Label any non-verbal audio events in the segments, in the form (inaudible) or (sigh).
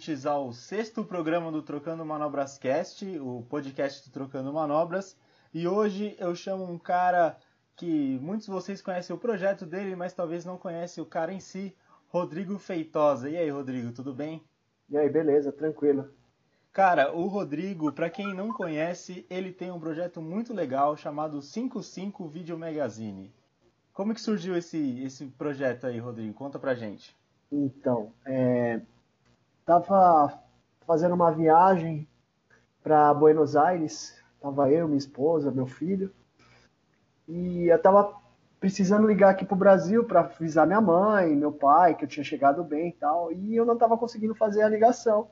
ouvintes ao sexto programa do Trocando Manobras Cast, o podcast do Trocando Manobras. E hoje eu chamo um cara que muitos de vocês conhecem o projeto dele, mas talvez não conhecem o cara em si, Rodrigo Feitosa. E aí, Rodrigo, tudo bem? E aí, beleza, tranquilo. Cara, o Rodrigo, para quem não conhece, ele tem um projeto muito legal chamado 55 Video Magazine. Como que surgiu esse, esse projeto aí, Rodrigo? Conta pra gente. Então, é, tava fazendo uma viagem para Buenos Aires, tava eu, minha esposa, meu filho, e eu tava precisando ligar aqui pro Brasil para avisar minha mãe, meu pai, que eu tinha chegado bem e tal, e eu não tava conseguindo fazer a ligação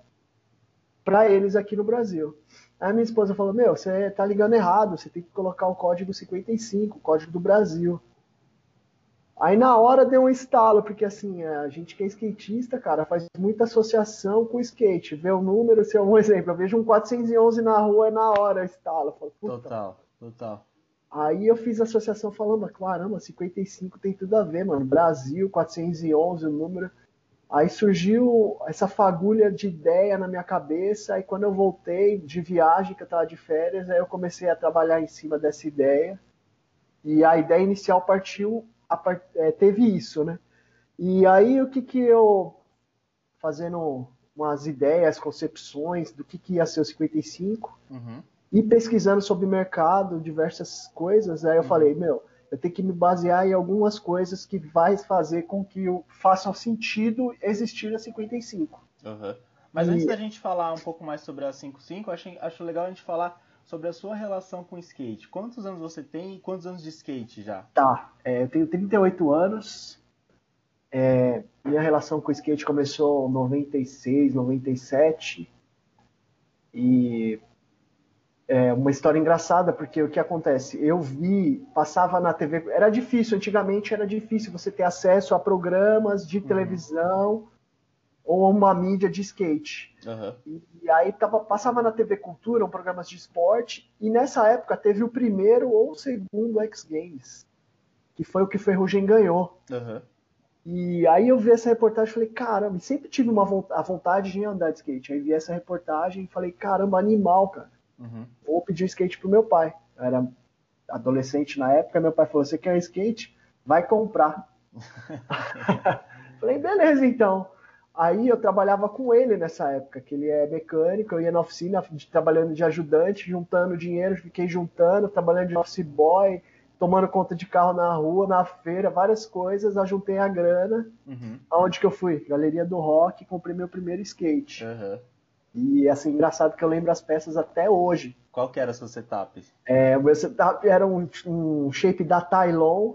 para eles aqui no Brasil. Aí minha esposa falou: Meu, você tá ligando errado, você tem que colocar o código 55, o código do Brasil. Aí na hora deu um estalo, porque assim, a gente que é skatista, cara, faz muita associação com o skate. Vê o número, se é um (laughs) exemplo, eu vejo um 411 na rua, é na hora estalo. Falo, total, total. Aí eu fiz associação falando, caramba, 55 tem tudo a ver, mano. Brasil, 411 o número. Aí surgiu essa fagulha de ideia na minha cabeça, aí quando eu voltei de viagem, que eu tava de férias, aí eu comecei a trabalhar em cima dessa ideia. E a ideia inicial partiu part... é, teve isso, né? E aí o que que eu fazendo umas ideias, concepções do que que ia ser o 55 uhum. e pesquisando sobre mercado, diversas coisas, aí eu uhum. falei, meu, eu tenho que me basear em algumas coisas que vai fazer com que eu faça sentido existir a 55. Uhum. Mas e... antes da gente falar um pouco mais sobre a 55, acho, acho legal a gente falar sobre a sua relação com skate. Quantos anos você tem e quantos anos de skate já? Tá, é, eu tenho 38 anos. É, minha relação com o skate começou em 96, 97. E é uma história engraçada, porque o que acontece? Eu vi, passava na TV, era difícil, antigamente era difícil você ter acesso a programas de uhum. Ou uma mídia de skate. Uhum. E, e, aí tava, passava na TV Cultura um programa de esporte, e nessa época teve o primeiro ou o segundo X Games, que foi o que Ferrugem ganhou. Uhum. E aí eu vi essa reportagem e falei, caramba, sempre tive uma a vontade de andar de skate. Aí vi essa reportagem e falei, caramba, animal, cara. Uhum. Vou pedir skate pro meu pai. Eu era adolescente na época, meu pai falou, você quer um skate? Vai comprar. (laughs) (laughs) falei, beleza então. Aí eu trabalhava com ele nessa época, que ele é mecânico, eu ia na oficina trabalhando de ajudante, juntando dinheiro, fiquei juntando, trabalhando de office boy, tomando conta de carro na rua, na feira, várias coisas, ajuntei a grana. Uhum. Aonde que eu fui? Galeria do Rock, comprei meu primeiro skate. Uhum. E assim, engraçado que eu lembro as peças até hoje. Qual que era o seu setup? É, o meu setup era um, um shape da Tylon,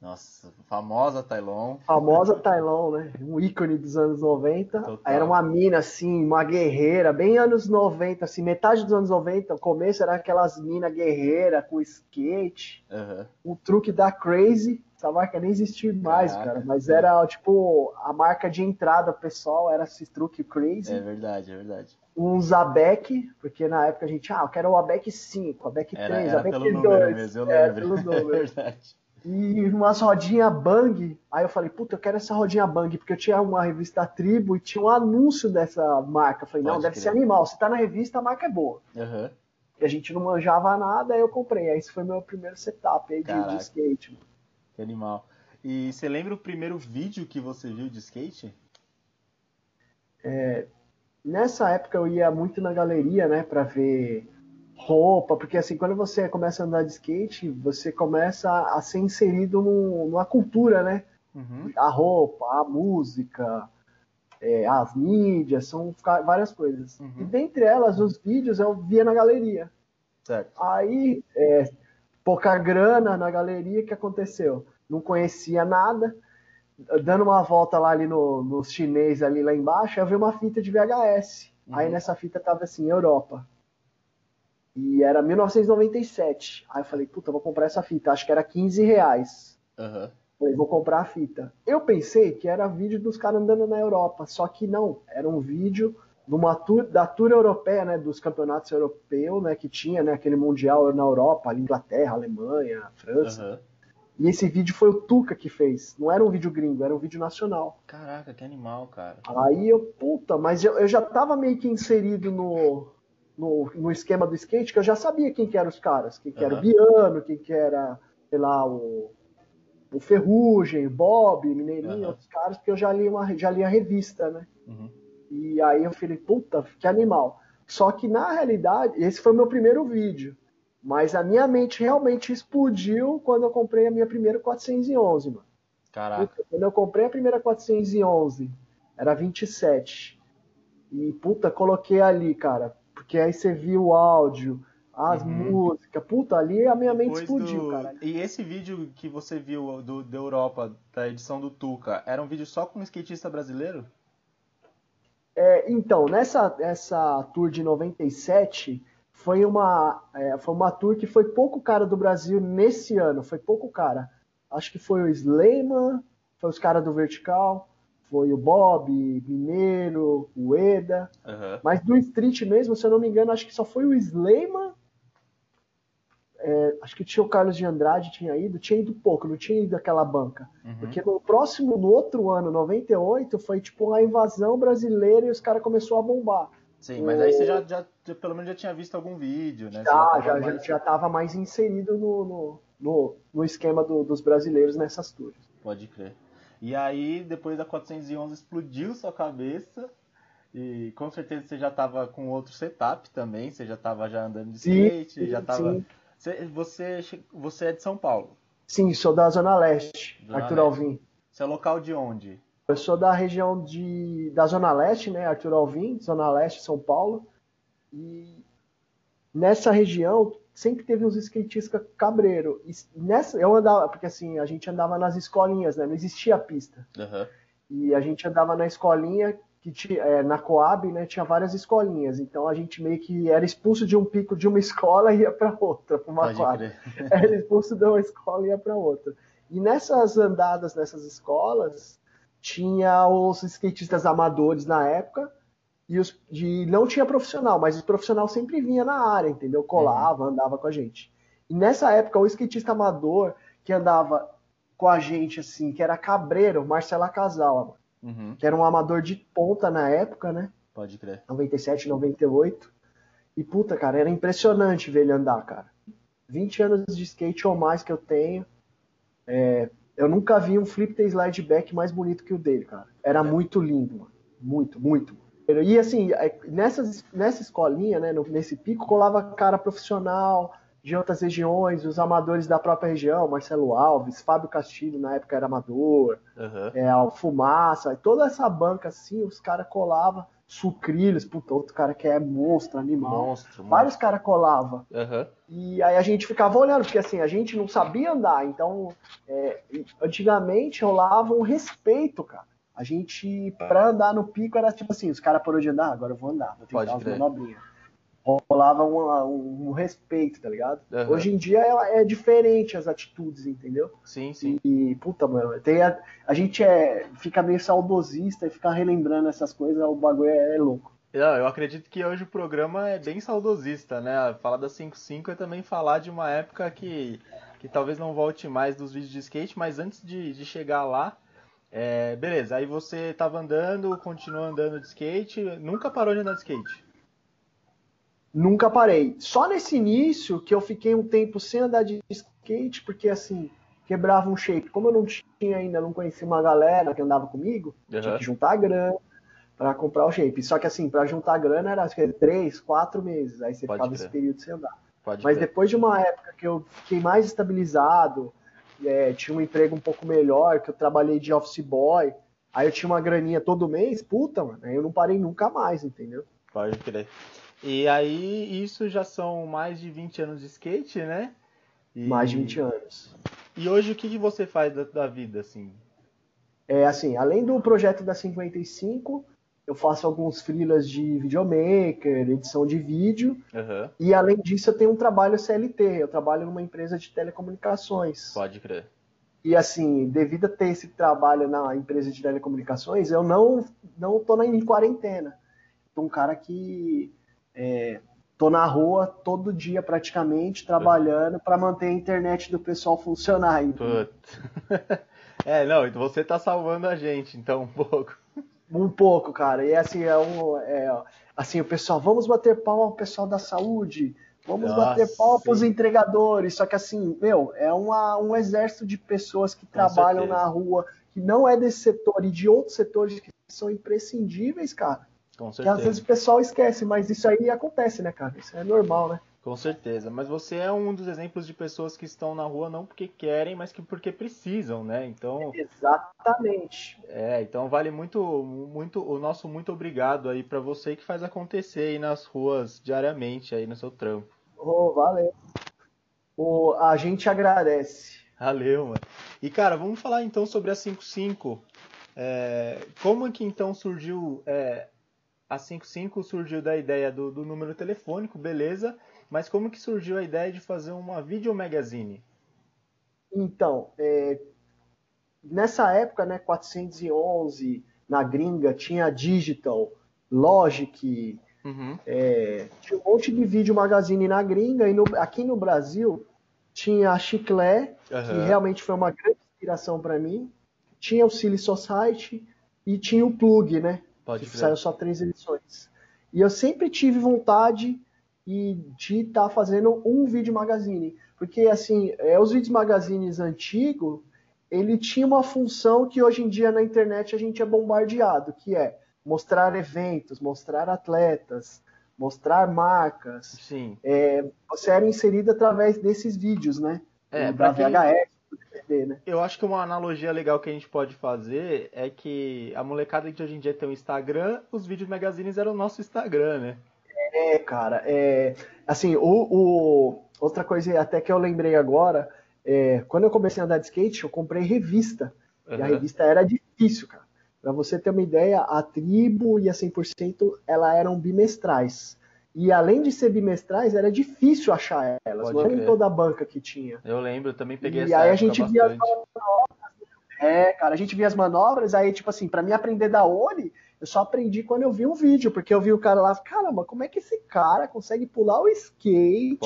nossa, famosa Tylon. Famosa Tylon, né? Um ícone dos anos 90. Total. Era uma mina, assim, uma guerreira, bem anos 90, assim, metade dos anos 90, o começo era aquelas minas guerreira com skate. Uhum. Um truque da Crazy. Essa marca nem existe mais, Caraca, cara. Mas era, tipo, a marca de entrada pessoal, era esse truque Crazy. É verdade, é verdade. Um Zabec, porque na época a gente, ah, eu quero o ABEC 5, ABEC 3, era, era ABEC pelo 2. Número mesmo, eu é, lembro. (laughs) É, pelo É verdade e umas rodinhas Bang. Aí eu falei, puta, eu quero essa rodinha Bang, porque eu tinha uma revista Tribo e tinha um anúncio dessa marca. Eu falei, não, Pode deve crer. ser animal. Se tá na revista, a marca é boa. Uhum. E a gente não manjava nada, aí eu comprei. Aí esse foi meu primeiro setup aí de, de, skate. Que animal. E você lembra o primeiro vídeo que você viu de skate? É, nessa época eu ia muito na galeria, né, pra ver roupa, porque assim, quando você começa a andar de skate, você começa a ser inserido no, numa cultura, né? Uhum. A roupa, a música, é, as mídias, são várias coisas. Uhum. E dentre elas, os vídeos eu via na galeria. Certo. Aí, é, pouca grana na galeria, o que aconteceu? Não conhecia nada, dando uma volta lá ali no, no chinês ali lá embaixo, eu vi uma fita de VHS. Uhum. Aí nessa fita tava assim, Europa. E era 1997. Aí eu falei, puta, vou comprar essa fita. Acho que era 15 reais. Uhum. Falei, vou comprar a fita. Eu pensei que era vídeo dos caras andando na Europa. Só que não. Era um vídeo numa tour, da tour europeia, né? Dos campeonatos europeus, né? Que tinha, né? Aquele mundial na Europa, Inglaterra, Alemanha, França. Uhum. E esse vídeo foi o Tuca que fez. Não era um vídeo gringo, era um vídeo nacional. Caraca, que animal, cara. Aí eu, puta, mas eu, eu já tava meio que inserido no, no, no, esquema do skate, que eu já sabia quem que eram os caras. Quem que era o Biano, quem que era, sei lá, o, o Ferrugem, Bob, Mineirinho, uhum. outros caras, porque eu já li, uma, já li a revista, né? Uhum. E aí eu falei, puta, que animal. Só que na realidade, esse foi o meu primeiro vídeo. Mas a minha mente realmente explodiu quando eu comprei a minha primeira 411, mano. Caraca. Quando eu comprei a primeira 411, era 27. E, puta, coloquei ali, cara. Porque aí você viu o áudio, as uhum. músicas. Puta, ali a minha mente explodiu, do... cara. E esse vídeo que você viu do, da Europa, da edição do Tuca, era um vídeo só com um skatista brasileiro? É, então, nessa essa tour de 97, foi uma, é, foi uma tour que foi pouco cara do Brasil nesse ano, foi pouco cara. Acho que foi o Sleiman, foi os caras do Vertical, foi o Bob, Mineiro, o Eda. Uhum. Mas do Street mesmo, se eu não me engano, acho que só foi o Sleiman. É, acho que tinha o Carlos de Andrade, tinha ido, tinha ido pouco, não tinha ido aquela banca. Uhum. Porque no próximo, no outro ano, 98, foi tipo a invasão brasileira e os caras começaram a bombar. Sim, mas aí você já, já, já, pelo menos já tinha visto algum vídeo, né? Já, já, mais... já tava mais inserido no, no, no, no esquema do, dos brasileiros nessas tours. Pode crer. E aí, depois da 411, explodiu sua cabeça. E com certeza você já estava com outro setup também, você já estava já andando de skate, sim, já estava. Você, você, você é de São Paulo? Sim, sou da Zona Leste, Zona Arthur Leste. Alvim. Você é local de onde? Eu sou da região de, da Zona Leste, né? Arthur Alvim, Zona Leste, São Paulo. E nessa região sempre teve uns skatistas cabreiro. E nessa, eu andava, porque assim, a gente andava nas escolinhas, né? Não existia pista. Uhum. E a gente andava na escolinha que tinha, é, na Coab, né? Tinha várias escolinhas. Então a gente meio que era expulso de um pico de uma (laughs) escola e ia para outra, para uma quadra. (laughs) era expulso de uma escola e ia para outra. E nessas andadas nessas escolas, tinha os skatistas amadores na época e os de não tinha profissional, mas o profissional sempre vinha na área, entendeu? Colava, andava com a gente. E nessa época o skatista amador que andava com a gente assim, que era cabreiro, Marcela Casal, uhum. que era um amador de ponta na época, né? Pode crer. 97, 98. E puta, cara, era impressionante ver ele andar, cara. 20 anos de skate ou mais que eu tenho. É, eu nunca vi um flip slide back mais bonito que o dele, cara. Era é. muito lindo, mano. Muito, muito. E assim, é, nessas, nessa escolinha, né, nesse pico, colava cara profissional de outras regiões, os amadores da própria região, Marcelo Alves, Fábio Castilho, na época era amador, uhum. é, Fumaça, toda essa banca assim, os caras colavam Sucrilhos, puta, outro cara que é monstro, animal. Monstro, Vários caras colavam. Uhum. E aí a gente ficava olhando, porque assim, a gente não sabia andar. Então, é, antigamente rolava um respeito, cara. A gente, pra andar no pico, era tipo assim, os caras parou de andar, agora eu vou andar, vou tentar umas manobrinhas rolava um, um, respeito, tá ligado? Uhum. Hoje em dia é, é, diferente as atitudes, entendeu? Sim, sim. E, puta, mano, tem a, a gente é, fica meio saudosista e fica relembrando essas coisas, o bagulho é, é louco. Não, eu acredito que hoje o programa é bem saudosista, né? Falar da 55 é também falar de uma época que, que talvez não volte mais dos vídeos de skate, mas antes de, de chegar lá, é, beleza, aí você tava andando, continuou andando de skate, nunca parou de andar de skate? Nunca parei. Só nesse início que eu fiquei um tempo sem andar de skate, porque assim, quebrava um shape. Como eu não tinha ainda, não conhecia uma galera que andava comigo, uhum. tinha que juntar grana para comprar o shape. Só que assim, para juntar grana era acho que três, quatro meses. Aí você Pode ficava crer. esse período sem andar. Pode Mas crer. depois de uma época que eu fiquei mais estabilizado, é, tinha um emprego um pouco melhor, que eu trabalhei de office boy, aí eu tinha uma graninha todo mês, puta, mano, aí eu não parei nunca mais, entendeu? Pode crer. E aí, isso já são mais de 20 anos de skate, né? E... Mais de 20 anos. E hoje, o que, que você faz da, da vida, assim? É, assim, além do projeto da 55, eu faço alguns freelas de videomaker, edição de vídeo. Uhum. E além disso, eu tenho um trabalho CLT. Eu trabalho numa empresa de telecomunicações. Pode crer. E assim, devido a ter esse trabalho na empresa de telecomunicações, eu não não tô em quarentena. Tô um cara que é, tô na rua todo dia praticamente trabalhando para manter a internet do pessoal funcionar. Aí. (laughs) É, não, então você tá salvando a gente, então um pouco. Um pouco, cara. E assim, é um, é, assim, o pessoal, vamos bater pau ao pessoal da saúde, vamos Nossa, bater pau para os entregadores. Só que assim, meu, é uma, um exército de pessoas que Com trabalham certeza. na rua, que não é desse setor e de outros setores que são imprescindíveis, cara. Com certeza. Que às vezes o pessoal esquece, mas isso aí acontece, né, cara? Isso é normal, né? Com certeza. Mas você é um dos exemplos de pessoas que estão na rua não porque querem, mas que porque precisam, né? Então. Exatamente. É, então vale muito, muito o nosso muito obrigado aí para você que faz acontecer aí nas ruas diariamente aí no seu trampo. Oh, valeu. O, a gente agradece. Valeu, mano. E cara, vamos falar então sobre a 55. É, como é que então surgiu é, a 55 surgiu da ideia do, do, número telefônico, beleza, mas como que surgiu a ideia de fazer uma video magazine? Então, é, nessa época, né, 411, na gringa, tinha Digital, Logic, uhum. é, tinha um monte de vídeo magazine na gringa, e no, aqui no Brasil tinha a Chiclé, uhum. que realmente foi uma grande inspiração para mim, tinha o Silly Society e tinha o Plug, né? Pode que saiu só três edições. E eu sempre tive vontade de estar tá fazendo um vídeo magazine. Porque, assim, é, os vídeos magazines antigos, ele tinha uma função que hoje em dia na internet a gente é bombardeado, que é mostrar eventos, mostrar atletas, mostrar marcas. Sim. É, você era inserido através desses vídeos, né? É, da VHS, né? Eu acho que uma analogia legal que a gente pode fazer é que a molecada de hoje em dia tem o Instagram, os vídeos magazines eram o nosso Instagram, né? É, cara, é, assim, o, o, outra coisa até que eu lembrei agora, é, quando eu comecei a andar de skate, eu comprei revista, uhum. e a revista era difícil, cara. Pra você ter uma ideia, a tribo e a 100% ela eram bimestrais. E além de ser bimestrais, era difícil achar elas. Pode não era em toda a banca que tinha. Eu lembro, eu também peguei e essa E aí a gente bastante. via as manobras. É, cara, a gente via as manobras, aí, tipo assim, para mim aprender da Oli, eu só aprendi quando eu vi um vídeo, porque eu vi o cara lá, caramba, como é que esse cara consegue pular o skate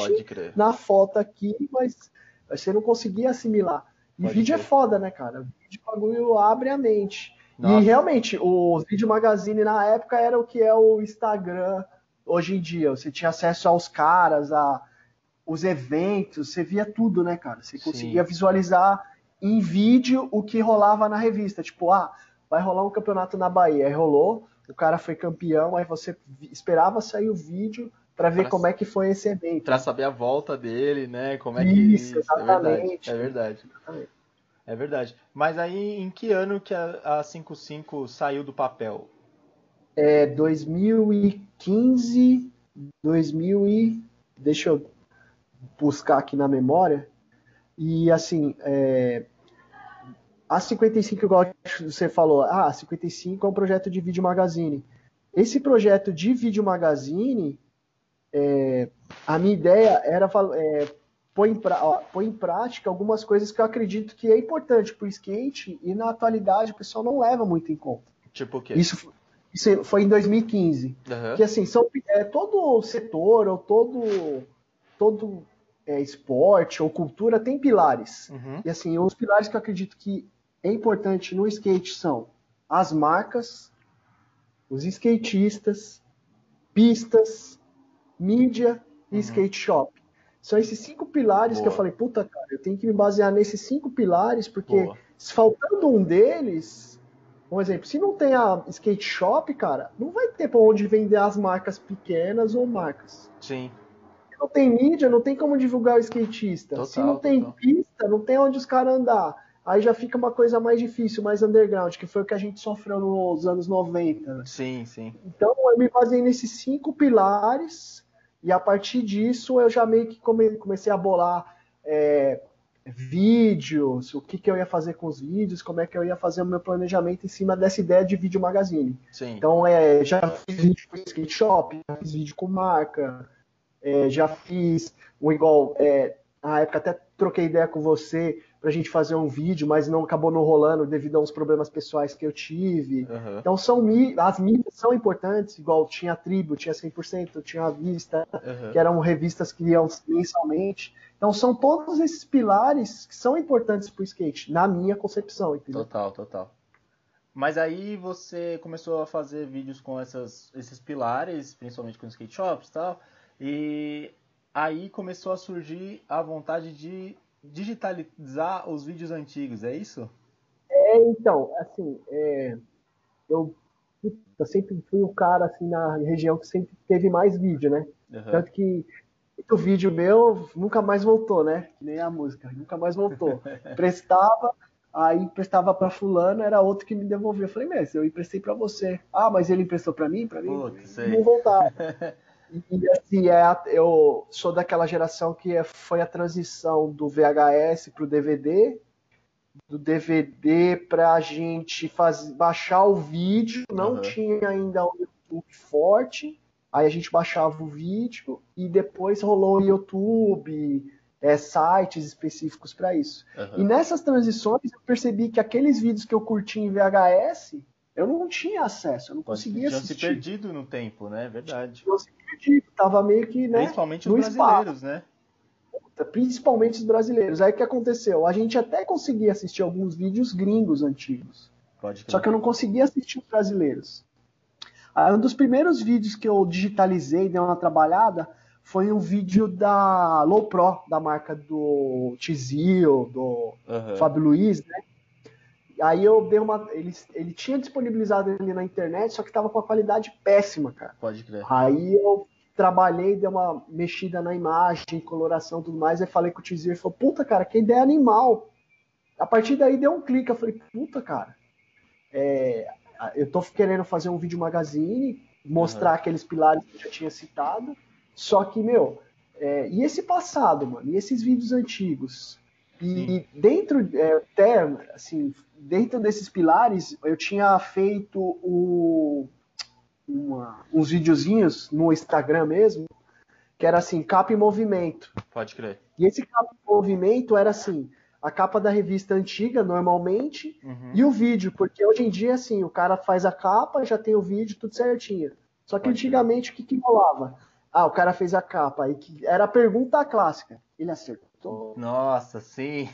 na foto aqui, mas você não conseguia assimilar. E Pode vídeo é crer. é foda, né, cara? O vídeo bagulho abre a mente. Nossa. E realmente, o vídeo magazine na época era o que é o Instagram hoje em dia. Você tinha acesso aos caras, a os eventos, você via tudo, né, cara? Você conseguia Sim. visualizar em vídeo o que rolava na revista. Tipo, ah, vai rolar um campeonato na Bahia. Aí rolou, o cara foi campeão, aí você esperava sair o vídeo para ver pra, como é que foi esse evento. Para saber a volta dele, né? Como é que isso, exatamente. É verdade. É verdade. É verdade. Mas aí em que ano que a, a 55 saiu do papel? é 2015, 2000 e deixa eu buscar aqui na memória. E assim, é, a 55, igual você falou, ah, a 55 é um projeto de vídeo magazine. Esse projeto de vídeo magazine, é, a minha ideia era é, pôr, em pra, ó, pôr em prática algumas coisas que eu acredito que é importante para o skate e na atualidade o pessoal não leva muito em conta. Tipo o quê? Isso, isso foi em 2015. Uhum. Que assim, são, é, todo setor ou todo, todo é, esporte ou cultura tem pilares. Uhum. E assim, os pilares que eu acredito que é importante no skate são as marcas, os skatistas, pistas, mídia e uhum. skate shop. São esses cinco pilares Boa. que eu falei, puta cara, eu tenho que me basear nesses cinco pilares, porque Boa. faltando um deles, um exemplo, se não tem a skate shop, cara, não vai ter para onde vender as marcas pequenas ou marcas. Sim. Se não tem mídia, não tem como divulgar o skatista. Total, se não tem total. pista, não tem onde os caras andar. Aí já fica uma coisa mais difícil, mais underground, que foi o que a gente sofreu nos anos 90. Né? Sim, sim. Então eu me baseei nesses cinco pilares e a partir disso eu já meio que comecei a bolar é, vídeos, o que, que eu ia fazer com os vídeos, como é que eu ia fazer o meu planejamento em cima dessa ideia de vídeo magazine. Sim. Então, é, já fiz vídeo com skate shop, já fiz vídeo com marca, é, já fiz o igual. É, na época até troquei ideia com você pra gente fazer um vídeo, mas não acabou não rolando devido a uns problemas pessoais que eu tive. Uhum. Então são as mídias são importantes, igual tinha a Tribo, tinha 100%, tinha a Vista, uhum. que eram revistas que iam mensalmente. Então são todos esses pilares que são importantes pro skate, na minha concepção, entendeu? Total, total. Mas aí você começou a fazer vídeos com essas, esses pilares, principalmente com skate shops e tal, e aí começou a surgir a vontade de digitalizar os vídeos antigos, é isso? É, então, assim, é, eu, eu, sempre fui o cara assim na região que sempre teve mais vídeo, né? Uhum. Tanto que o vídeo meu nunca mais voltou, né? Que nem a música, nunca mais voltou. (laughs) Prestava, aí emprestava para fulano, era outro que me devolveu. Eu falei, mas eu emprestei para você. Ah, mas ele emprestou para mim, para mim, Putz, não voltava. (laughs) E assim, é, eu sou daquela geração que é, foi a transição do VHS para o DVD, do DVD para a gente faz, baixar o vídeo, não uhum. tinha ainda o YouTube forte, aí a gente baixava o vídeo e depois rolou o YouTube, é, sites específicos para isso. Uhum. E nessas transições eu percebi que aqueles vídeos que eu curti em VHS, eu não tinha acesso, eu não conseguia Tinha assistir. se perdido no tempo, né? Verdade. Tinha se perdido, tava meio que, né? Principalmente os brasileiros, espaço. né? Principalmente os brasileiros. Aí o que aconteceu? A gente até conseguia assistir alguns vídeos gringos antigos. Pode só que eu não conseguia assistir os brasileiros. Aí, um dos primeiros vídeos que eu digitalizei, dei uma trabalhada, foi um vídeo da Low Pro, da marca do Tizio, do uhum. Fábio Luiz, né? Aí eu dei uma. Ele, ele tinha disponibilizado ele na internet, só que tava com a qualidade péssima, cara. Pode crer. Aí eu trabalhei, dei uma mexida na imagem, coloração tudo mais, aí falei com o Tizir, ele falou, puta, cara, que ideia animal. A partir daí deu um clique, eu falei, puta, cara, é, eu tô querendo fazer um vídeo magazine, mostrar uhum. aqueles pilares que eu já tinha citado, só que, meu, é, e esse passado, mano, e esses vídeos antigos? E dentro, é, até, assim, dentro desses pilares, eu tinha feito o, uma, uns videozinhos no Instagram mesmo, que era assim, capa em movimento. Pode crer. E esse capa em movimento era assim, a capa da revista antiga, normalmente, uhum. e o vídeo, porque hoje em dia, assim, o cara faz a capa, já tem o vídeo, tudo certinho. Só que Pode antigamente, o que, que rolava? Ah, o cara fez a capa, e que era a pergunta clássica. Ele acertou? Nossa, sim.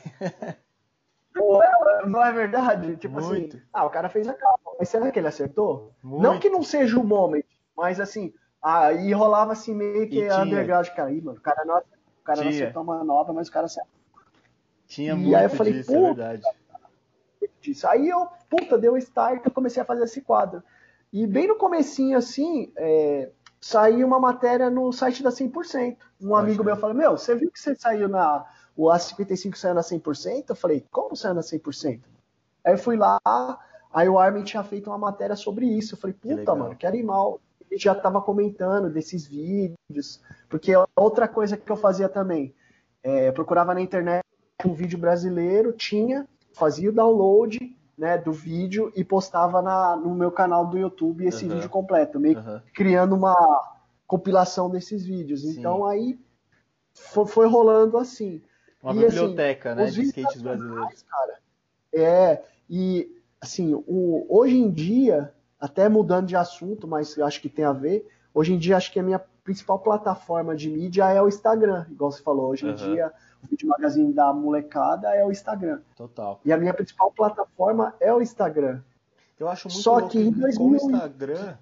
não é verdade? Tipo assim, Muito. assim, ah, o cara fez a capa, mas será que ele acertou? Muito. Não que não seja o moment, mas assim, aí rolava assim meio que a underground, cara, aí, mano, o cara não, o cara não acertou uma nova, mas o cara acertou. Tinha e muito aí eu falei, disso, é verdade. Disso. Aí eu, puta, deu start, eu comecei a fazer esse quadro. E bem no comecinho, assim, é, saiu uma matéria no site da 100%. Um amigo meu falou, meu, você viu que você saiu na o A55 saiu na 100%, eu falei, como saiu na 100%? Aí eu fui lá, aí o Armin tinha feito uma matéria sobre isso, eu falei, puta, que mano, que animal. Ele já tava comentando desses vídeos, porque outra coisa que eu fazia também, é, procurava na internet um vídeo brasileiro, tinha, fazia o download, né, do vídeo e postava na, no meu canal do YouTube esse uhum. vídeo completo, meio uhum. criando uma compilação desses vídeos. Sim. Então aí foi, foi rolando assim. Uma e, assim, biblioteca, assim, né, de skates brasileiros. Cara, é, e assim, o, hoje em dia, até mudando de assunto, mas eu acho que tem a ver, hoje em dia acho que a minha principal plataforma de mídia é o Instagram, igual você falou, hoje em dia o vídeo magazine da molecada é o Instagram. Total. E a minha principal plataforma é o Instagram. Eu acho muito Só que em 2000... com o Instagram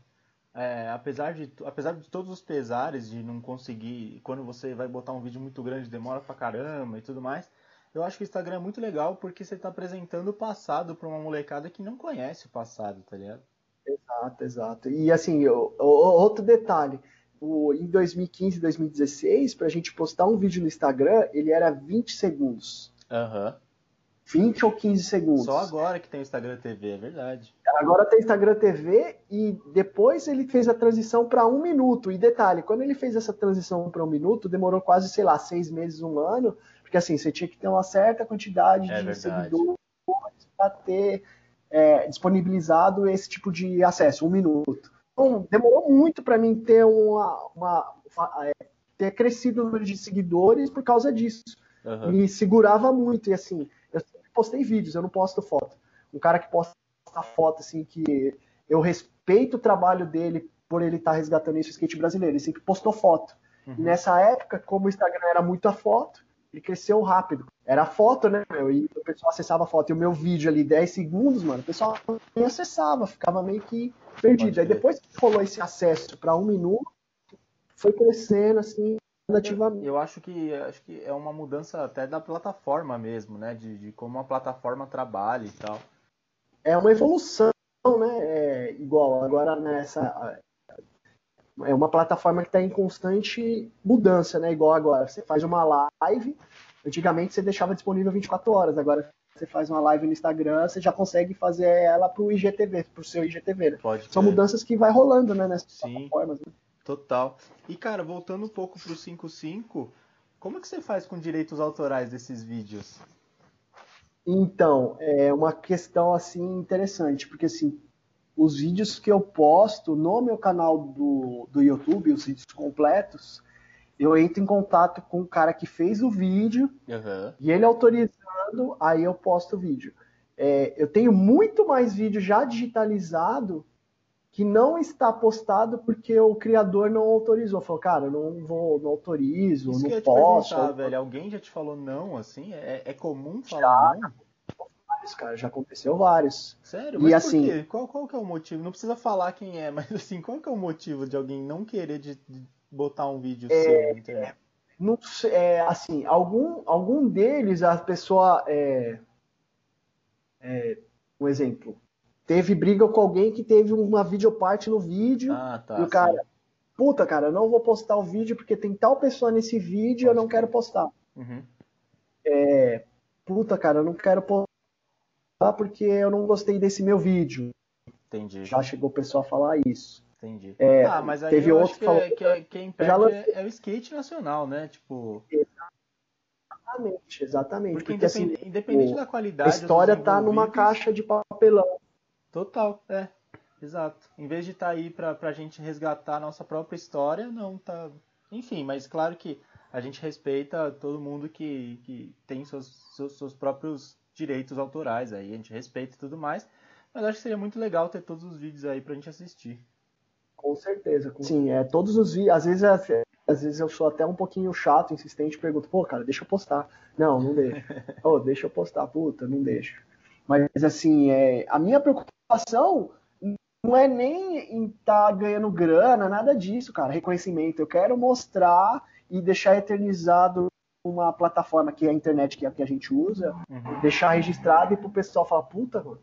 é, apesar, de, apesar de todos os pesares de não conseguir, quando você vai botar um vídeo muito grande, demora pra caramba e tudo mais, eu acho que o Instagram é muito legal porque você tá apresentando o passado pra uma molecada que não conhece o passado, tá ligado? Exato, exato. E assim, o, outro detalhe, o, em 2015, 2016, pra gente postar um vídeo no Instagram, ele era 20 segundos. Aham. Uhum. 20 ou 15 segundos. Só agora que tem o Instagram TV, é verdade. Agora tem Instagram TV e depois ele fez a transição para um minuto. E detalhe, quando ele fez essa transição para um minuto, demorou quase, sei lá, seis meses, um ano, porque assim, você tinha que ter uma certa quantidade é de verdade. seguidores para ter é, disponibilizado esse tipo de acesso, um minuto. Então, demorou muito para mim ter uma, uma, uma é, ter crescido o número de seguidores por causa disso. uhum. me segurava muito. E assim, eu postei vídeos, eu não posto foto. Um cara que posta foto, assim, que eu respeito o trabalho dele por ele estar tá resgatando esse skate brasileiro. Ele sempre postou foto. Uhum. E nessa época, como o Instagram era muito a foto, ele cresceu rápido. Era foto, né, meu? E o pessoal acessava a foto. E o meu vídeo ali, 10 segundos, mano, o pessoal nem acessava, ficava meio que perdido. Aí depois que rolou esse acesso para um minuto, foi crescendo, assim, nativamente. Eu acho que acho que é uma mudança até da plataforma mesmo, né? De, de como a plataforma trabalha e tal. É uma evolução, né? É igual agora nessa é uma plataforma que está em constante mudança, né? Igual agora, você faz uma live, antigamente você deixava disponível 24 horas, agora você faz uma live no Instagram, você já consegue fazer ela para o IGTV, para o seu IGTV. Né? Pode São mudanças que vai rolando, né? Nessas Sim, plataformas. Né? Total. E cara, voltando um pouco para o 55, como é que você faz com direitos autorais desses vídeos? Então, é uma questão assim interessante, porque assim, os vídeos que eu posto no meu canal do, do YouTube, os vídeos completos, eu entro em contato com o cara que fez o vídeo uhum. e ele autorizando, aí eu posto o vídeo. É, eu tenho muito mais vídeo já digitalizado que não está postado porque o criador não autorizou. Falou, cara, eu não vou, não autorizo, Isso não que posso. Eu velho. Alguém já te falou não, assim? É, é comum falar já, não? Vários, cara, já aconteceu vários. Sério? Mas e assim, qual, qual que é o motivo? Não precisa falar quem é, (laughs) mas assim, qual que é o motivo de alguém não querer de, de botar um vídeo é, seu na internet? Não é, assim, algum, algum deles a pessoa é, é, um exemplo, teve briga com alguém que teve uma videoparte no vídeo ah, tá, e o cara, sim. puta, cara, eu não vou postar o vídeo porque tem tal pessoa nesse vídeo e eu não quero postar. Uhum. É, puta, cara, eu não quero postar porque eu não gostei desse meu vídeo. Entendi. Já chegou o pessoal a falar isso. Entendi. É, ah, mas aí teve outro que, falou, é, que, é, quem perde é, é, o skate nacional, né? Tipo. Exatamente, exatamente. Porque, porque assim, independente da qualidade. A história tá numa caixa de papelão. Total, é. Exato. Em vez de estar tá aí pra, pra gente resgatar a nossa própria história, não tá. Enfim, mas claro que a gente respeita todo mundo que, que tem seus, seus, seus próprios direitos autorais aí, a gente respeita e tudo mais. Mas acho que seria muito legal ter todos os vídeos aí pra gente assistir. Com certeza. Sim, é todos os vídeos. Às vezes, às vezes eu sou até um pouquinho chato, insistente, pergunto, pô, cara, deixa eu postar. Não, não deixa. (laughs) oh, deixa eu postar, puta, não deixa. Mas assim, é, a minha preocupação não é nem em estar tá ganhando grana, nada disso, cara. Reconhecimento. Eu quero mostrar e deixar eternizado uma plataforma que é a internet, que é a que a gente usa, uhum. deixar registrado e pro pessoal falar, puta, mano,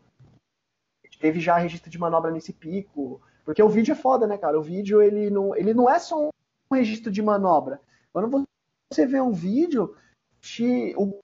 teve já registro de manobra nesse pico. Porque o vídeo é foda, né, cara? O vídeo, ele não, ele não é só um registro de manobra. Quando você vê um vídeo, o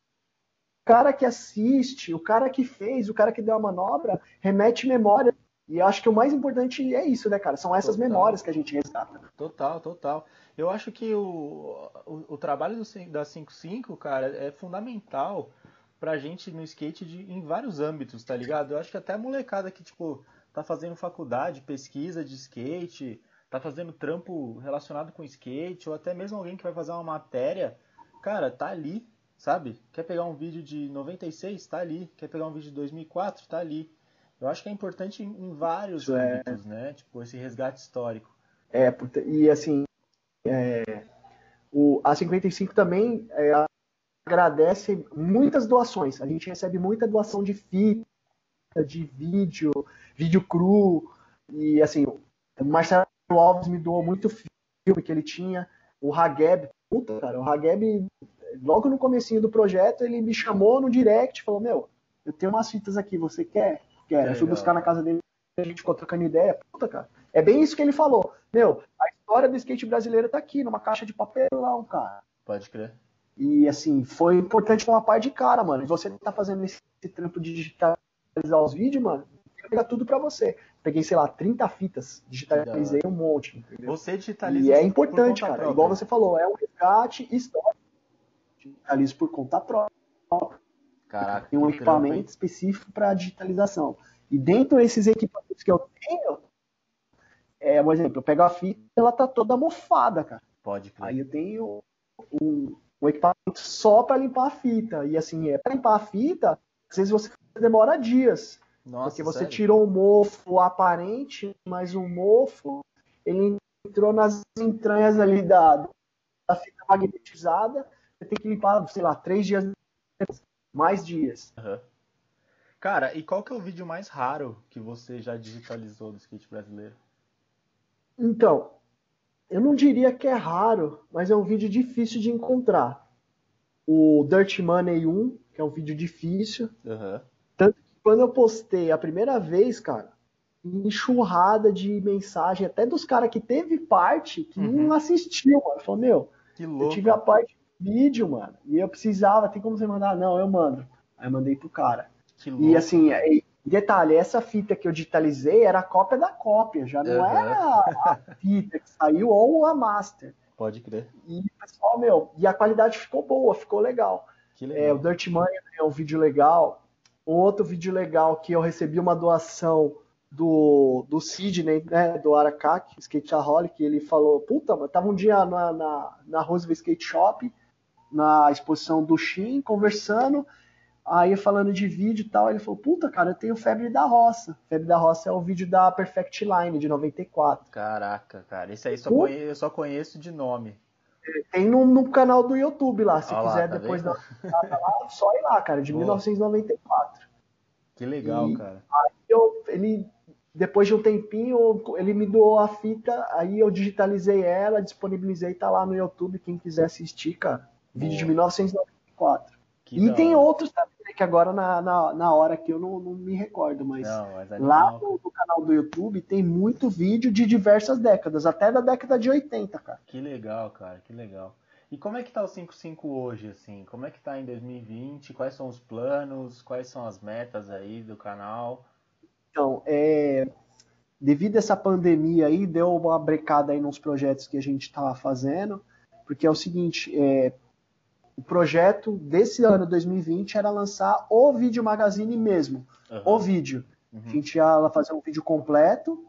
cara que assiste, o cara que fez, o cara que deu a manobra, remete memória. E eu acho que o mais importante é isso, né, cara? São essas total. memórias que a gente resgata. Total, total. Eu acho que o, o, o trabalho do, da 55, cara, é fundamental pra gente no skate de, em vários âmbitos, tá ligado? Eu acho que até a molecada que, tipo, tá fazendo faculdade, pesquisa de skate, tá fazendo trampo relacionado com skate, ou até mesmo alguém que vai fazer uma matéria, cara, tá ali, sabe? Quer pegar um vídeo de 96? Tá ali. Quer pegar um vídeo de 2004? Tá ali. Eu acho que é importante em vários é... âmbitos, né? Tipo, esse resgate histórico. É, e assim, é, o, a 55 também é, agradece muitas doações. A gente recebe muita doação de fita, de vídeo, vídeo cru. E assim, o Marcelo Alves me doou muito filme que ele tinha. O Hageb, puta, cara, o Hageb, logo no comecinho do projeto, ele me chamou no direct e falou, meu, eu tenho umas fitas aqui, você quer? Quer. Eu fui buscar na casa dele, a gente ficou trocando ideia. Puta, cara. É bem isso que ele falou. Meu, a história do skate brasileiro tá aqui, numa caixa de papelão, cara. Pode crer. E assim, foi importante uma parte de cara, mano. E você tá fazendo esse, esse trampo de digitalizar os vídeos, mano, pegar tudo para você. Peguei, sei lá, 30 fitas, digitalizei um monte, entendeu? Você digitaliza E é importante, cara. Própria. Igual você falou, é um resgate histórico. Digitalizo por conta própria. Caraca. Tem um equipamento trampo, específico para digitalização. E dentro desses equipamentos que eu tenho, é, por exemplo, eu pego a fita ela tá toda mofada, cara. Pode crer. Aí eu tenho um, um equipamento só para limpar a fita. E assim, é para limpar a fita, às vezes você demora dias. Nossa, porque você sério? tirou o mofo aparente, mas o mofo ele entrou nas entranhas ali da, da fita magnetizada. Você tem que limpar, sei lá, três dias, mais dias. Uhum. Cara, e qual que é o vídeo mais raro que você já digitalizou do skate brasileiro? Então, eu não diria que é raro, mas é um vídeo difícil de encontrar. O Dirt Money 1, que é um vídeo difícil. Uhum. Tanto que quando eu postei a primeira vez, cara, enxurrada de mensagem, até dos caras que teve parte, que uhum. não assistiu, mano. Falou, meu, eu tive a parte do vídeo, mano, e eu precisava, tem como você mandar? Não, eu mando. Aí eu mandei pro cara. E assim, é, Detalhe, essa fita que eu digitalizei era a cópia da cópia, já não uhum. era a fita que saiu ou a master. Pode crer. E pessoal, meu, e a qualidade ficou boa, ficou legal. legal. É, o Dirt Money é um vídeo legal. Um outro vídeo legal que eu recebi uma doação do, do Sidney, né, do Aracaki, Skateaholic, ele falou, puta, mano, tava um dia na, na, na Roosevelt Skate Shop, na exposição do Shin, conversando, Aí falando de vídeo e tal, ele falou: Puta, cara, eu tenho Febre da Roça. Febre da Roça é o vídeo da Perfect Line de 94. Caraca, cara, esse aí só conheço, eu só conheço de nome. Tem no, no canal do YouTube lá, se Olha quiser lá, tá depois da lá, só ir lá, cara, de Boa. 1994. Que legal, e cara. Aí eu, ele, depois de um tempinho, ele me doou a fita, aí eu digitalizei ela, disponibilizei, tá lá no YouTube, quem quiser assistir, cara. Vídeo Boa. de 1994. Que e tem outros também que agora na, na, na hora que eu não, não, me recordo, mas, não, mas lá no, no, canal do YouTube tem muito vídeo de diversas décadas, até da década de 80, cara. Que legal, cara, que legal. E como é que tá o 55 hoje, assim? Como é que tá em 2020? Quais são os planos? Quais são as metas aí do canal? Então, é, devido a essa pandemia aí, deu uma brecada aí nos projetos que a gente estava fazendo, porque é o seguinte, é, o projeto desse ano 2020 era lançar o vídeo magazine mesmo, uhum. o vídeo. Uhum. A gente ia fazer um vídeo completo,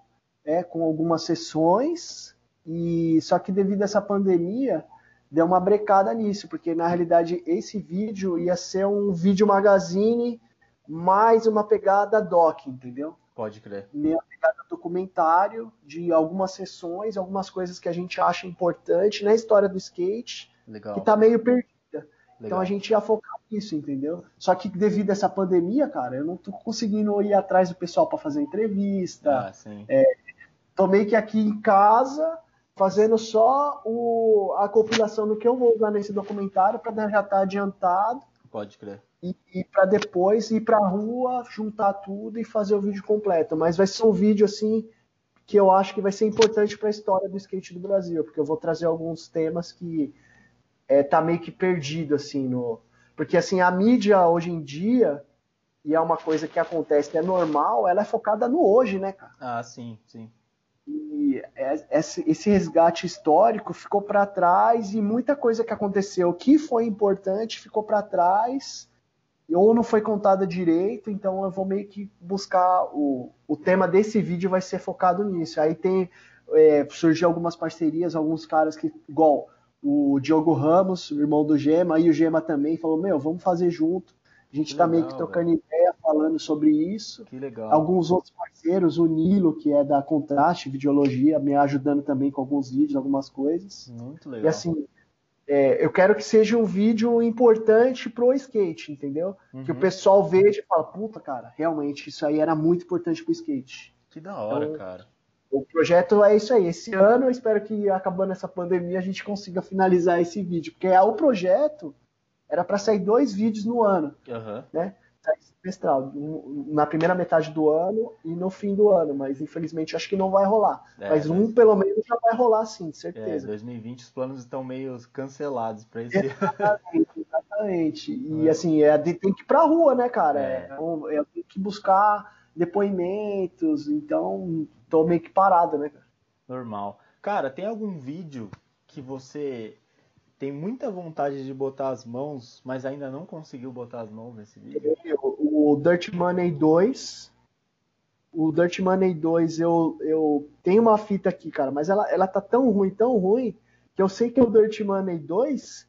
é, com algumas sessões, e só que devido a essa pandemia deu uma brecada nisso, porque na realidade esse vídeo ia ser um vídeo magazine mais uma pegada doc, entendeu? Pode crer. Meia pegada documentário de algumas sessões, algumas coisas que a gente acha importante na história do skate, Legal. que tá meio perdido então a gente ia focar nisso, entendeu? Só que devido a essa pandemia, cara, eu não tô conseguindo ir atrás do pessoal para fazer entrevista. Ah, sim. É, tô meio que aqui em casa fazendo só o, a compilação do que eu vou usar nesse documentário para já estar tá adiantado. Pode crer. E, e para depois ir para a rua, juntar tudo e fazer o vídeo completo. Mas vai ser um vídeo assim que eu acho que vai ser importante para a história do skate do Brasil, porque eu vou trazer alguns temas que é, tá meio que perdido, assim, no. Porque assim, a mídia hoje em dia, e é uma coisa que acontece, é normal, ela é focada no hoje, né, cara? Ah, sim, sim. E esse resgate histórico ficou para trás e muita coisa que aconteceu que foi importante ficou para trás ou não foi contada direito, então eu vou meio que buscar o, o tema desse vídeo vai ser focado nisso. Aí tem é, surgiu algumas parcerias, alguns caras que igual o Diogo Ramos, o irmão do Gema, e o Gema também falou: Meu, vamos fazer junto. A gente está meio que trocando velho. ideia, falando sobre isso. Que legal. Alguns outros parceiros, o Nilo, que é da Contraste Videologia, me ajudando também com alguns vídeos, algumas coisas. Muito legal. E assim, é, eu quero que seja um vídeo importante pro skate, entendeu? Uhum. Que o uhum. pessoal veja e fala, puta, cara, realmente isso aí era muito importante pro skate. Que da hora, então, cara o projeto é isso aí. Esse ano eu espero que acabando essa pandemia a gente consiga finalizar esse vídeo, porque é o projeto era para sair dois vídeos no ano, uhum. né? Semestral, na primeira metade do ano e no fim do ano, mas infelizmente acho que não vai rolar. É, mas um mas... pelo menos já vai rolar sim, certeza. É, 2020 os planos estão meio cancelados para esse Exatamente, exatamente. (laughs) E é. assim, é, tem que ir pra rua, né, cara? É. É, é, tem que buscar depoimentos, então tô meio que parado, né, cara? Normal. Cara, tem algum vídeo que você tem muita vontade de botar as mãos, mas ainda não conseguiu botar as mãos nesse vídeo? O Dirt Money 2. O Dirt Money 2, eu, eu tenho uma fita aqui, cara, mas ela, ela tá tão ruim, tão ruim, que eu sei que o Dirt Money 2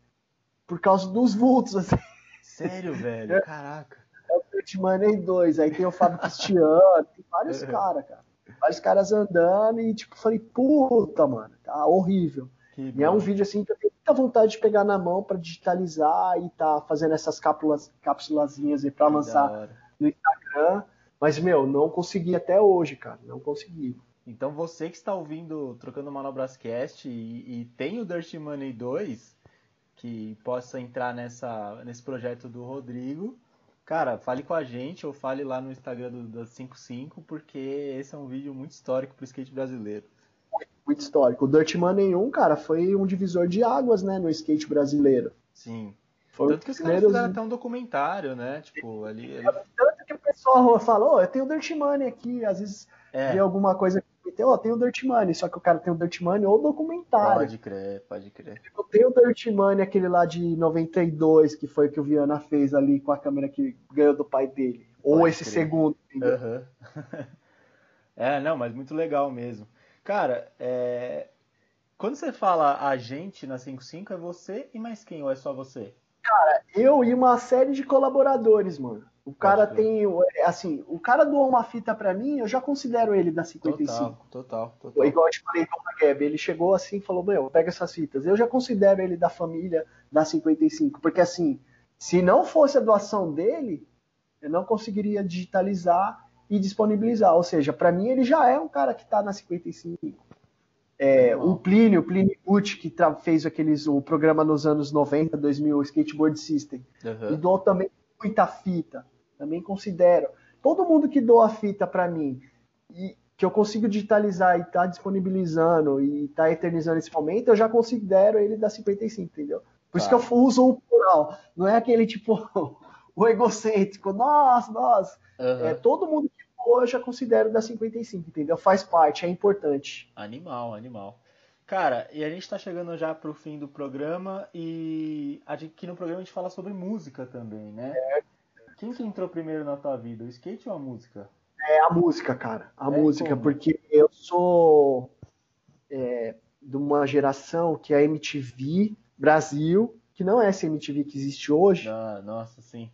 por causa dos vultos, (laughs) assim. Sério, velho? Caraca. É o Dirt Money 2, aí tem o Fábio Cristiano, tem vários caras, (laughs) cara. Vários caras andando e, tipo, falei, puta, mano, tá horrível. Que e é um vídeo, assim, que eu tenho muita vontade de pegar na mão para digitalizar e tá fazendo essas cápsulas, cápsulazinhas aí pra que lançar no Instagram. Mas, meu, não consegui até hoje, cara. Não consegui. Então você que está ouvindo Trocando Manobras Cast e, e tem o Dirty Money 2, que possa entrar nessa, nesse projeto do Rodrigo, cara, fale com a gente ou fale lá no Instagram do, do 55, porque esse é um vídeo muito histórico para o skate brasileiro. Muito histórico. O Dirty Money 1, cara, foi um divisor de águas, né, no skate brasileiro. Sim. Foi Tanto que os caras fizeram até um documentário, né? Tipo, ali. Tanto que o pessoal falou, oh, eu tenho o Dirty Money aqui, às vezes é. vê alguma coisa tem, ó, tem o Dirt Money, só que o cara tem o Dirt Money ou documentário. Pode crer, pode crer. Eu tenho o Dirt Money, aquele lá de 92, que foi o que o Viana fez ali com a câmera que ganhou do pai dele. Pode ou esse crer. segundo. Uhum. (laughs) é, não, mas muito legal mesmo. Cara, é... quando você fala a gente na 55, é você e mais quem? Ou é só você? Cara, eu e uma série de colaboradores, mano. O cara tem, assim, o cara doou uma fita para mim, eu já considero ele da 55. Total, total, total. Igual eu te falei com o Gab, ele chegou assim e falou, meu, pega essas fitas. Eu já considero ele da família da 55, porque assim, se não fosse a doação dele, eu não conseguiria digitalizar e disponibilizar. Ou seja, para mim ele já é um cara que tá na 55. É, o Plínio, o Plínio Pucci, que fez aqueles, o programa nos anos 90, 2000, o Skateboard System, uhum. e doou também muita fita também considero. Todo mundo que doa fita para mim e que eu consigo digitalizar e tá disponibilizando e tá eternizando esse momento, eu já considero ele da 55, entendeu? Por isso que eu tá. uso o plural. Não é aquele tipo (laughs) o egocêntrico, nós, nós. Uhum. É, todo mundo que doa eu já considero da 55, entendeu? Faz parte, é importante. Animal, animal. Cara, e a gente tá chegando já pro fim do programa e aqui no programa a gente fala sobre música também, né? É, quem que entrou primeiro na tua vida, o skate ou a música? É a música, cara. A é música, como? porque eu sou é, de uma geração que é a MTV Brasil, que não é essa MTV que existe hoje. Ah, nossa, sim.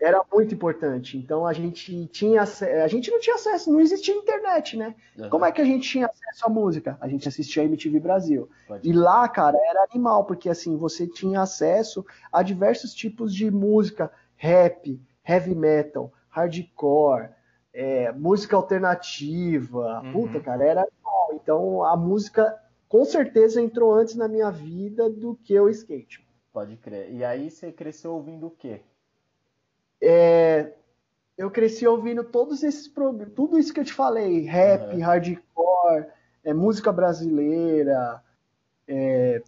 Era muito importante. Então a gente tinha a gente não tinha acesso, não existia internet, né? Uhum. Como é que a gente tinha acesso à música? A gente assistia a MTV Brasil. Pode e lá, cara, era animal, porque assim, você tinha acesso a diversos tipos de música, rap, heavy metal, hardcore, é, música alternativa. Uhum. Puta, cara, era bom. Então a música com certeza entrou antes na minha vida do que o skate. Pode crer. E aí você cresceu ouvindo o quê? É, eu cresci ouvindo todos esses tudo isso que eu te falei, rap, uhum. hardcore, é, música brasileira, é,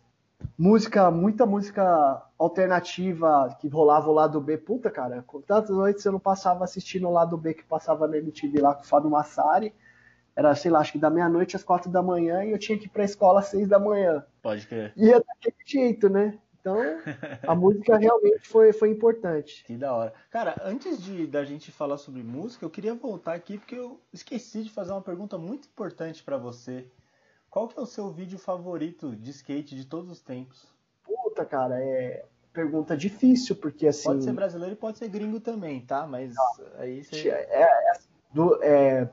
música, muita música alternativa que rolava o lado B. Puta, cara, tantas noites eu não passava assistindo o lado B que passava na MTV lá com o Fábio Massari. Era, sei lá, acho que da meia-noite às quatro da manhã e eu tinha que ir pra escola às seis da manhã. Pode crer. E é daquele jeito, né? Então, a música realmente foi, foi importante. Que da hora. Cara, antes de da gente falar sobre música, eu queria voltar aqui porque eu esqueci de fazer uma pergunta muito importante para você. Qual que é o seu vídeo favorito de skate de todos os tempos? Puta, cara, é pergunta difícil, porque assim. Pode ser brasileiro e pode ser gringo também, tá? Mas aí você. É, é, do, é,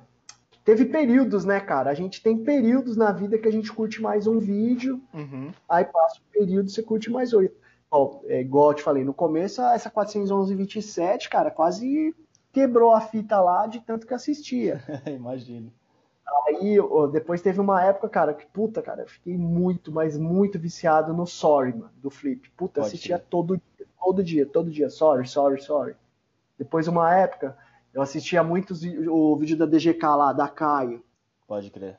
teve períodos, né, cara? A gente tem períodos na vida que a gente curte mais um vídeo, uhum. aí passa um período você curte mais oito. Ó, é, igual eu te falei, no começo, essa 411-27, cara, quase quebrou a fita lá de tanto que assistia. (laughs) Imagino. Aí, depois teve uma época, cara, que puta, cara, eu fiquei muito, mas muito viciado no Sorry, mano, do Flip. Puta, Pode assistia ser. todo, todo dia, todo dia, Sorry, Sorry, Sorry. Depois, uma época, eu assistia muito o vídeo da DGK lá, da Caio. Pode crer.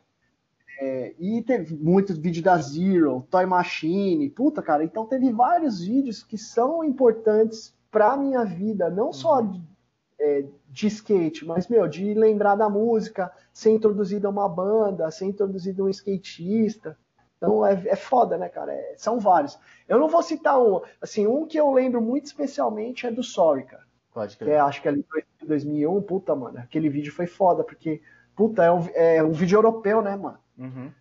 É, e teve muitos vídeos da Zero, Toy Machine, puta, cara. Então teve vários vídeos que são importantes pra minha vida, não uhum. só é, de skate, mas, meu, de lembrar da música, ser introduzido a uma banda, ser introduzido um skatista. Então é, é foda, né, cara? É, são vários. Eu não vou citar um. Assim, um que eu lembro muito especialmente é do Sorry, cara. Pode crer. Que é, acho que é ali 2001, puta, mano. Aquele vídeo foi foda, porque, puta, é um, é um vídeo europeu, né, mano? Uhum.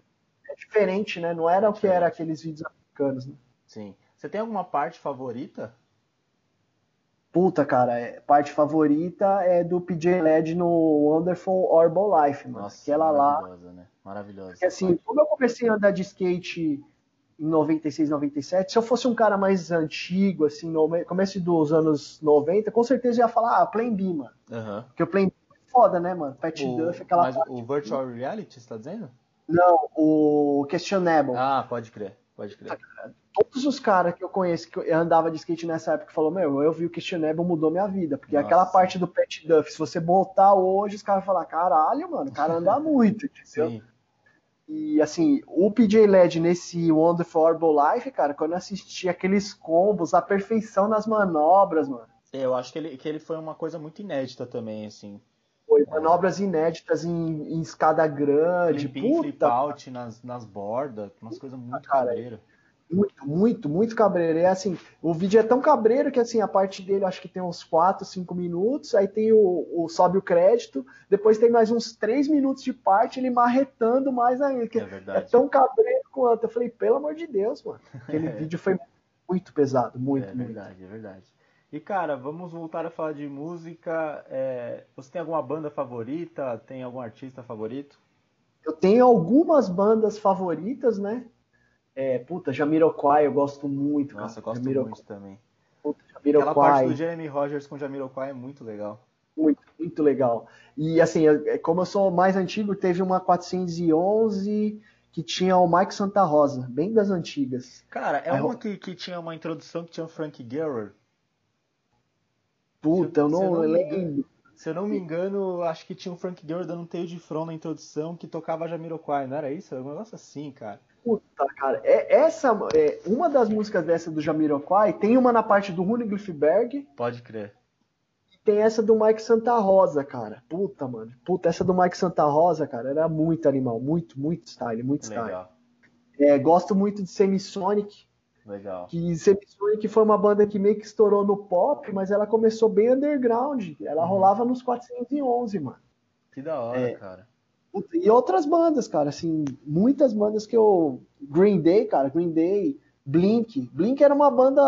É diferente, né? Não era o que era aqueles vídeos americanos, né? Sim. Você tem alguma parte favorita? Puta, cara, é, parte favorita é do PJ LED no Wonderful Herbalife, mano. Nossa, Aquela maravilhosa, lá. né? Maravilhosa. Porque assim, como eu comecei a andar de skate em 96, 97, se eu fosse um cara mais antigo, assim, no começo dos anos 90, com certeza eu ia falar, ah, Plan B, mano. Uhum. Porque o Plan B é foda, né, mano? Pat O, Duff, aquela mas parte- o Virtual Reality, você tá dizendo? Não, o Questionable. Ah, pode crer, pode crer. Todos os caras que eu conheço que andava de skate nessa época falou, meu, eu vi o Questionable mudou minha vida. Porque Nossa. aquela parte do Pat Duff, se você botar hoje, os caras vão falar, caralho, mano, o cara anda (laughs) muito, entendeu? Sim. E assim, o PJ LED nesse Wonderful Herbalife, cara, quando eu assisti aqueles combos, a perfeição nas manobras, mano. É, Eu acho que ele, que ele foi uma coisa muito inédita também, assim. Foi manobras inéditas em, em escada grande. Flip in, flip Puta, out nas, nas bordas, umas coisas muito cara. cabreiras. muito, muito, muito cabreiro. É assim, o vídeo é tão cabreiro que assim, a parte dele acho que tem uns 4, 5 minutos, aí tem o, o sobe o crédito, depois tem mais uns 3 minutos de parte, ele marretando mais ainda. que É É verdade. tão cabreiro quanto. Eu falei, pelo amor de Deus, mano. Aquele (laughs) vídeo foi muito pesado, muito, é muito. verdade, é verdade. E cara, vamos voltar a falar de música. É, Você tem alguma banda favorita? Tem algum artista favorito? Eu tenho algumas bandas favoritas, né? É, puta, Jamiroquai eu gosto muito, cara. Nossa, eu gosto Jamiro- muito também. Puta, Aquela parte Jamiroquai. do Jeremy Rogers com Jamiroquai é muito legal. Muito, muito legal. E assim, é- como eu sou mais antigo, teve uma 411 que tinha o Mike Santa Rosa, bem das antigas. Cara, é Aí, uma que, que tinha uma introdução que tinha o Frank Guerrero. Puta, eu Se eu não me lembro. Se eu não me engano, acho que tinha o Frank Guerrero dando um teio de front na introdução que tocava Jamiroquai, não era isso? Era um negócio assim, cara. Puta, cara. É, essa, é, uma das músicas dessa do Jamiroquai, tem uma na parte do Rune Glifberg Pode crer. e tem essa do Mike Santa Rosa, cara. Puta, mano. Puta, essa do Mike Santa Rosa, cara, era muito animal. Muito, muito style, muito style. Legal, É, gosto muito de Semisonic. Legal. que Semisonic foi uma banda que meio que estourou no pop, mas ela começou bem underground. Ela Uhum. rolava nos 411, mano. Que da hora, É. cara. E outras bandas, cara, assim, muitas bandas que eu. Green Day, cara, Green Day, Blink. Blink era uma banda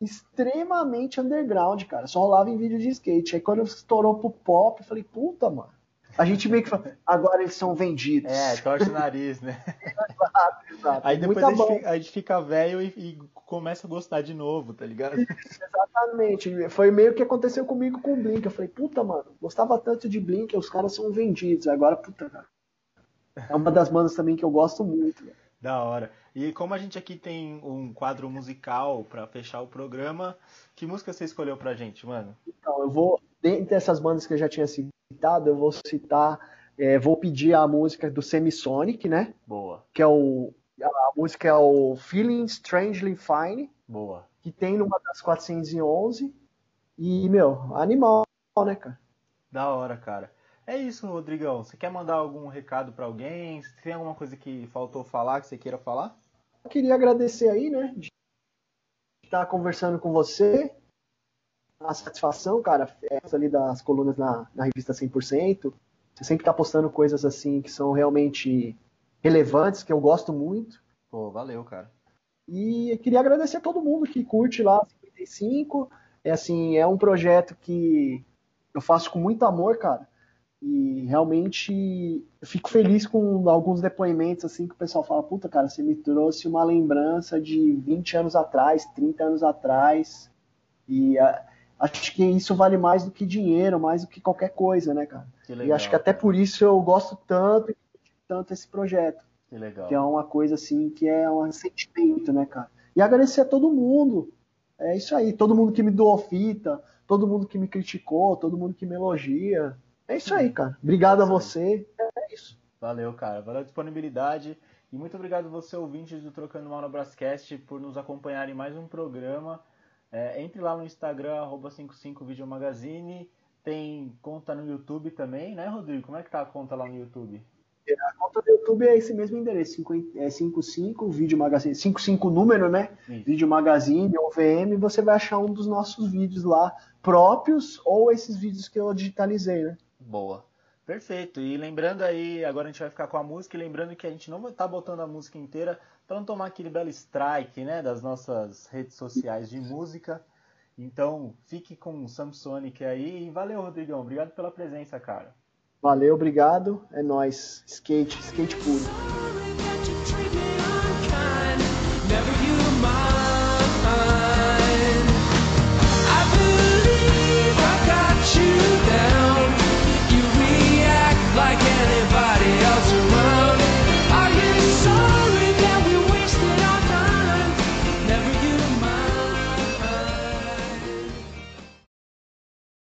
extremamente underground, cara. Só rolava em vídeo de skate. Aí quando estourou pro pop, eu falei, puta, mano. A gente meio que fala, agora eles são vendidos. É, torce o nariz, né? Exato. Aí depois a gente, fica, a gente fica velho e, e começa a gostar de novo, tá ligado? Exatamente. Foi meio que aconteceu comigo com o Blink. Eu falei, puta, mano, gostava tanto de Blink, os caras são vendidos. Agora, puta, cara. É uma das bandas também que eu gosto muito. velho. Da hora. E como a gente aqui tem um quadro musical pra fechar o programa, que música você escolheu pra gente, mano? Então, eu vou, dentre essas bandas que eu já tinha citado, eu vou citar, é, vou pedir a música do Semisonic, né? Boa, Que é o. A música é o Feeling Strangely Fine, boa. que tem numa das 411. E, meu, animal, né, cara? Da hora, cara. É isso, Rodrigão. Você quer mandar algum recado pra alguém? Tem alguma coisa que faltou falar, que você queira falar? Eu queria agradecer aí, né, de estar conversando com você. A satisfação, cara, é essa ali das colunas na, na revista 100%. Você sempre tá postando coisas assim que são realmente relevantes, que eu gosto muito. Pô, valeu, cara. E eu queria agradecer a todo mundo que curte lá 55. É assim, é um projeto que eu faço com muito amor, cara. E realmente eu fico feliz com alguns depoimentos assim que o pessoal fala, puta, cara, você me trouxe uma lembrança de 20 anos atrás, 30 anos atrás. E ah, acho que isso vale mais do que dinheiro, mais do que qualquer coisa, né, cara? Que e legal. acho que até por isso eu gosto tanto e tanto esse projeto Que legal. que é uma coisa assim que é um sentimento, né, cara? E agradecer a todo mundo. É isso aí, todo mundo que me doou fita, todo mundo que me criticou, todo mundo que me elogia. É isso aí, cara. Obrigado a Isso aí. você. É isso. Valeu, cara. Valeu a disponibilidade. E muito obrigado você, ouvintes do Trocando Mal no Brascast, por nos acompanhar em mais um programa. É, entre lá no Instagram, arroba 55videomagazine. Tem conta no YouTube também, né, Rodrigo? Como é que tá a conta lá no YouTube? A conta do YouTube é esse mesmo endereço, 50 é 55 Vídeo Magazine, 55 número, né? Isso. Vídeo Magazine ou VM, você vai achar um dos nossos vídeos lá próprios ou esses vídeos que eu digitalizei, né? Boa. Perfeito. E lembrando aí, agora a gente vai ficar com a música, e lembrando que a gente não vai estar botando a música inteira, para não tomar aquele belo strike, né, das nossas redes sociais de música. Então, fique com o Samsonic aí e valeu, Rodrigão. Obrigado pela presença, cara. Valeu, obrigado. É nós. Skate, skate puro.